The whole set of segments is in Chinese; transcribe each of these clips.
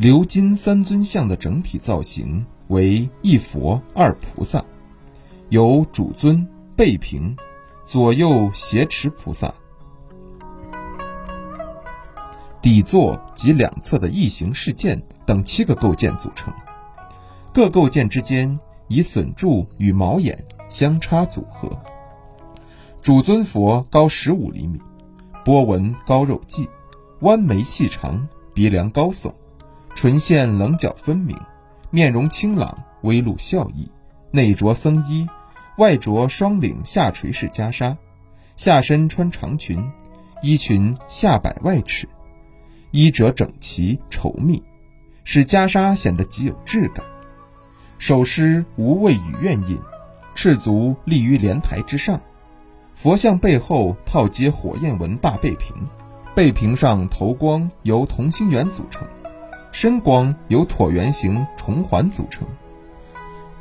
鎏金三尊像的整体造型为一佛二菩萨，有主尊、背平、左右胁持菩萨、底座及两侧的异形饰件等七个构件组成。各构件之间以笋柱与毛眼相插组合。主尊佛高十五厘米，波纹高肉髻，弯眉细长，鼻梁高耸。唇线棱角分明，面容清朗，微露笑意。内着僧衣，外着双领下垂式袈裟，下身穿长裙，衣裙下摆外尺，衣褶整齐稠密，使袈裟显得极有质感。手施无畏与愿印，赤足立于莲台之上。佛像背后套接火焰纹大背屏，背屏上头光由同心圆组成。身光由椭圆形重环组成，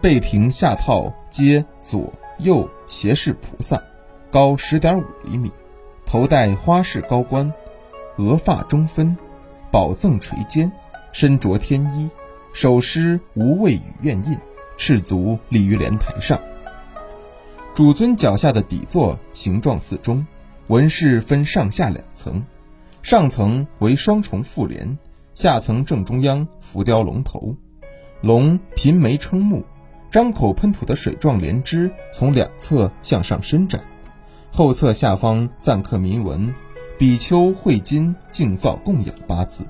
背屏下套接左右胁侍菩萨，高十点五厘米，头戴花式高冠，额发中分，宝赠垂肩，身着天衣，手施无畏与愿印，赤足立于莲台上。主尊脚下的底座形状似钟，纹饰分上下两层，上层为双重复联。下层正中央浮雕龙头，龙颦眉撑目，张口喷吐的水状莲枝从两侧向上伸展，后侧下方錾刻铭文“比丘慧金净造供养”八字，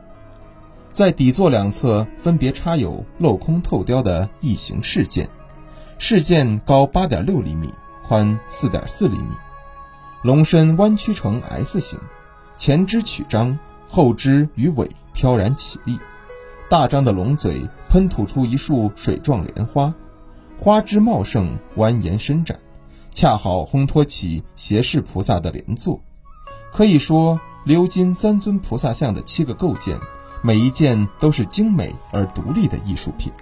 在底座两侧分别插有镂空透雕的异形饰件，饰件高八点六厘米，宽四点四厘米，龙身弯曲成 S 形，前肢曲张，后肢与尾。飘然起立，大张的龙嘴喷吐出一束水状莲花，花枝茂盛，蜿蜒伸展，恰好烘托起胁侍菩萨的莲座。可以说，鎏金三尊菩萨像的七个构件，每一件都是精美而独立的艺术品。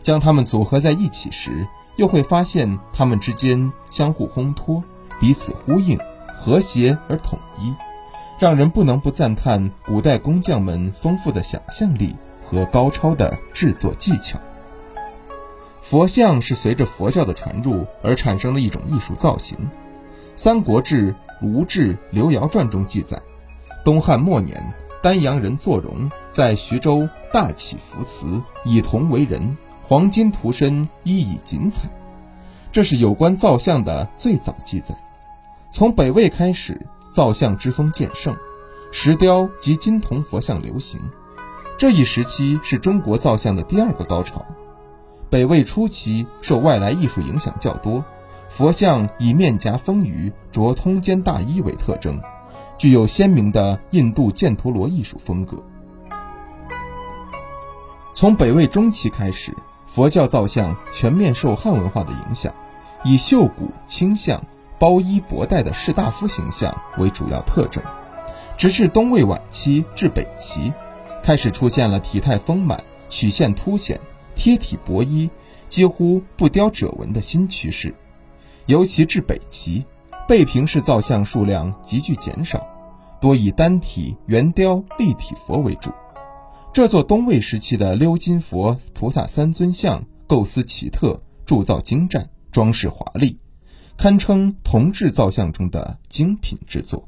将它们组合在一起时，又会发现它们之间相互烘托，彼此呼应，和谐而统一。让人不能不赞叹古代工匠们丰富的想象力和高超的制作技巧。佛像是随着佛教的传入而产生的一种艺术造型。《三国志·吴志·刘繇传》中记载，东汉末年，丹阳人坐荣在徐州大起福祠，以铜为人，黄金涂身，衣以锦彩。这是有关造像的最早记载。从北魏开始。造像之风渐盛，石雕及金铜佛像流行。这一时期是中国造像的第二个高潮。北魏初期受外来艺术影响较多，佛像以面颊丰腴、着通肩大衣为特征，具有鲜明的印度犍陀罗艺术风格。从北魏中期开始，佛教造像全面受汉文化的影响，以秀骨清相。包衣博带的士大夫形象为主要特征，直至东魏晚期至北齐，开始出现了体态丰满、曲线凸显、贴体薄衣、几乎不雕褶纹的新趋势。尤其至北齐，背屏式造像数量急剧减少，多以单体圆雕立体佛为主。这座东魏时期的鎏金佛菩萨三尊像构思奇特，铸造精湛，装饰华丽。堪称铜制造像中的精品之作。